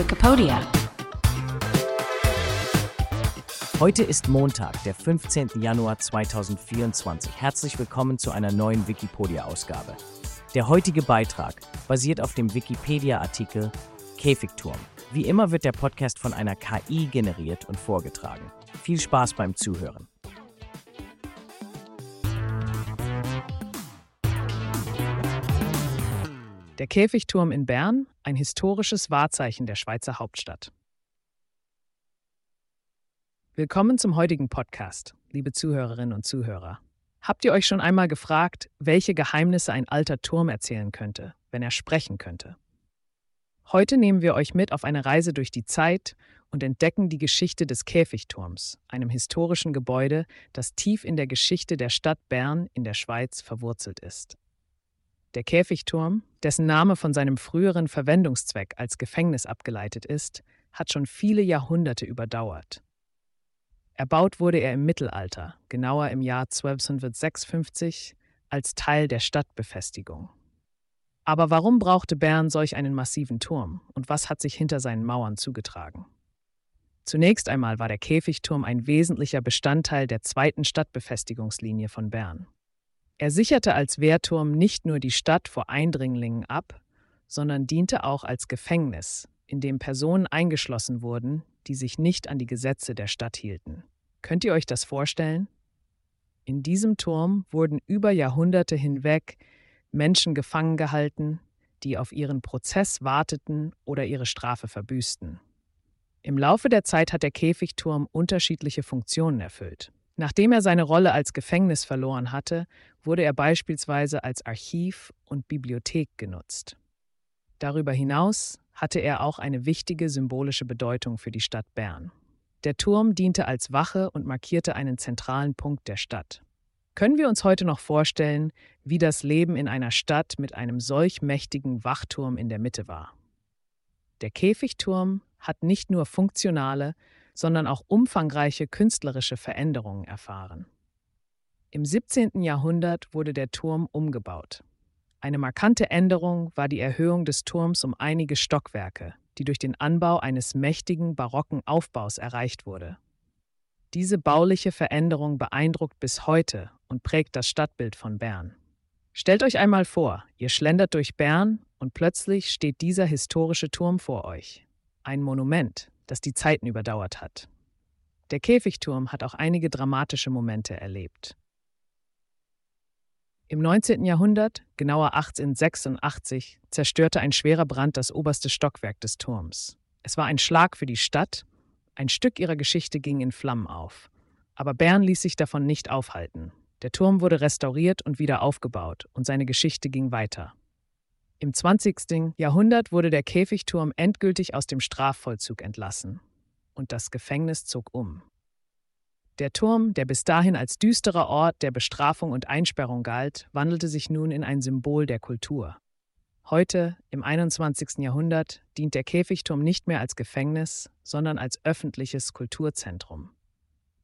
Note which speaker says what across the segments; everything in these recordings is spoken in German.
Speaker 1: Wikipedia.
Speaker 2: Heute ist Montag, der 15. Januar 2024. Herzlich willkommen zu einer neuen Wikipedia-Ausgabe. Der heutige Beitrag basiert auf dem Wikipedia-Artikel Käfigturm. Wie immer wird der Podcast von einer KI generiert und vorgetragen. Viel Spaß beim Zuhören.
Speaker 3: Der Käfigturm in Bern, ein historisches Wahrzeichen der Schweizer Hauptstadt. Willkommen zum heutigen Podcast, liebe Zuhörerinnen und Zuhörer. Habt ihr euch schon einmal gefragt, welche Geheimnisse ein alter Turm erzählen könnte, wenn er sprechen könnte? Heute nehmen wir euch mit auf eine Reise durch die Zeit und entdecken die Geschichte des Käfigturms, einem historischen Gebäude, das tief in der Geschichte der Stadt Bern in der Schweiz verwurzelt ist. Der Käfigturm, dessen Name von seinem früheren Verwendungszweck als Gefängnis abgeleitet ist, hat schon viele Jahrhunderte überdauert. Erbaut wurde er im Mittelalter, genauer im Jahr 1256, als Teil der Stadtbefestigung. Aber warum brauchte Bern solch einen massiven Turm und was hat sich hinter seinen Mauern zugetragen? Zunächst einmal war der Käfigturm ein wesentlicher Bestandteil der zweiten Stadtbefestigungslinie von Bern. Er sicherte als Wehrturm nicht nur die Stadt vor Eindringlingen ab, sondern diente auch als Gefängnis, in dem Personen eingeschlossen wurden, die sich nicht an die Gesetze der Stadt hielten. Könnt ihr euch das vorstellen? In diesem Turm wurden über Jahrhunderte hinweg Menschen gefangen gehalten, die auf ihren Prozess warteten oder ihre Strafe verbüßten. Im Laufe der Zeit hat der Käfigturm unterschiedliche Funktionen erfüllt. Nachdem er seine Rolle als Gefängnis verloren hatte, wurde er beispielsweise als Archiv und Bibliothek genutzt. Darüber hinaus hatte er auch eine wichtige symbolische Bedeutung für die Stadt Bern. Der Turm diente als Wache und markierte einen zentralen Punkt der Stadt. Können wir uns heute noch vorstellen, wie das Leben in einer Stadt mit einem solch mächtigen Wachturm in der Mitte war? Der Käfigturm hat nicht nur funktionale, sondern auch umfangreiche künstlerische Veränderungen erfahren. Im 17. Jahrhundert wurde der Turm umgebaut. Eine markante Änderung war die Erhöhung des Turms um einige Stockwerke, die durch den Anbau eines mächtigen barocken Aufbaus erreicht wurde. Diese bauliche Veränderung beeindruckt bis heute und prägt das Stadtbild von Bern. Stellt euch einmal vor, ihr schlendert durch Bern und plötzlich steht dieser historische Turm vor euch. Ein Monument, das die Zeiten überdauert hat. Der Käfigturm hat auch einige dramatische Momente erlebt. Im 19. Jahrhundert, genauer 1886, zerstörte ein schwerer Brand das oberste Stockwerk des Turms. Es war ein Schlag für die Stadt, ein Stück ihrer Geschichte ging in Flammen auf. Aber Bern ließ sich davon nicht aufhalten. Der Turm wurde restauriert und wieder aufgebaut und seine Geschichte ging weiter. Im 20. Jahrhundert wurde der Käfigturm endgültig aus dem Strafvollzug entlassen und das Gefängnis zog um. Der Turm, der bis dahin als düsterer Ort der Bestrafung und Einsperrung galt, wandelte sich nun in ein Symbol der Kultur. Heute, im 21. Jahrhundert, dient der Käfigturm nicht mehr als Gefängnis, sondern als öffentliches Kulturzentrum.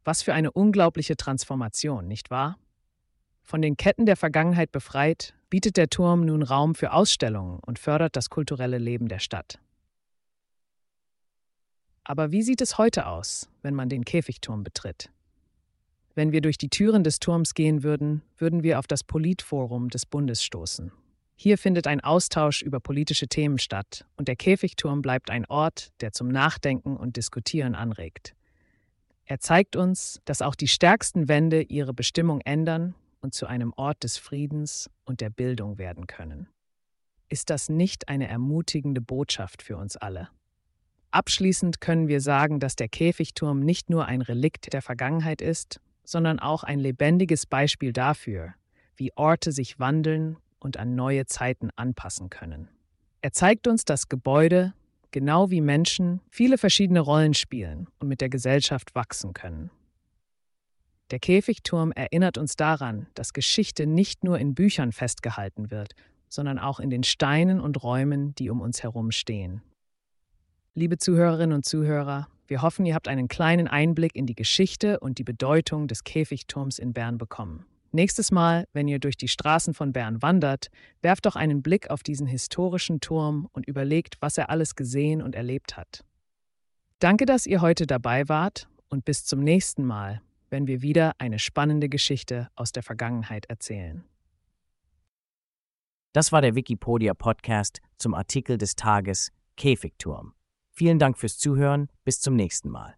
Speaker 3: Was für eine unglaubliche Transformation, nicht wahr? Von den Ketten der Vergangenheit befreit, bietet der Turm nun Raum für Ausstellungen und fördert das kulturelle Leben der Stadt. Aber wie sieht es heute aus, wenn man den Käfigturm betritt? Wenn wir durch die Türen des Turms gehen würden, würden wir auf das Politforum des Bundes stoßen. Hier findet ein Austausch über politische Themen statt und der Käfigturm bleibt ein Ort, der zum Nachdenken und Diskutieren anregt. Er zeigt uns, dass auch die stärksten Wände ihre Bestimmung ändern und zu einem Ort des Friedens und der Bildung werden können. Ist das nicht eine ermutigende Botschaft für uns alle? Abschließend können wir sagen, dass der Käfigturm nicht nur ein Relikt der Vergangenheit ist, sondern auch ein lebendiges Beispiel dafür, wie Orte sich wandeln und an neue Zeiten anpassen können. Er zeigt uns, dass Gebäude, genau wie Menschen, viele verschiedene Rollen spielen und mit der Gesellschaft wachsen können. Der Käfigturm erinnert uns daran, dass Geschichte nicht nur in Büchern festgehalten wird, sondern auch in den Steinen und Räumen, die um uns herum stehen. Liebe Zuhörerinnen und Zuhörer, wir hoffen, ihr habt einen kleinen Einblick in die Geschichte und die Bedeutung des Käfigturms in Bern bekommen. Nächstes Mal, wenn ihr durch die Straßen von Bern wandert, werft doch einen Blick auf diesen historischen Turm und überlegt, was er alles gesehen und erlebt hat. Danke, dass ihr heute dabei wart und bis zum nächsten Mal, wenn wir wieder eine spannende Geschichte aus der Vergangenheit erzählen.
Speaker 2: Das war der Wikipedia Podcast zum Artikel des Tages Käfigturm. Vielen Dank fürs Zuhören, bis zum nächsten Mal.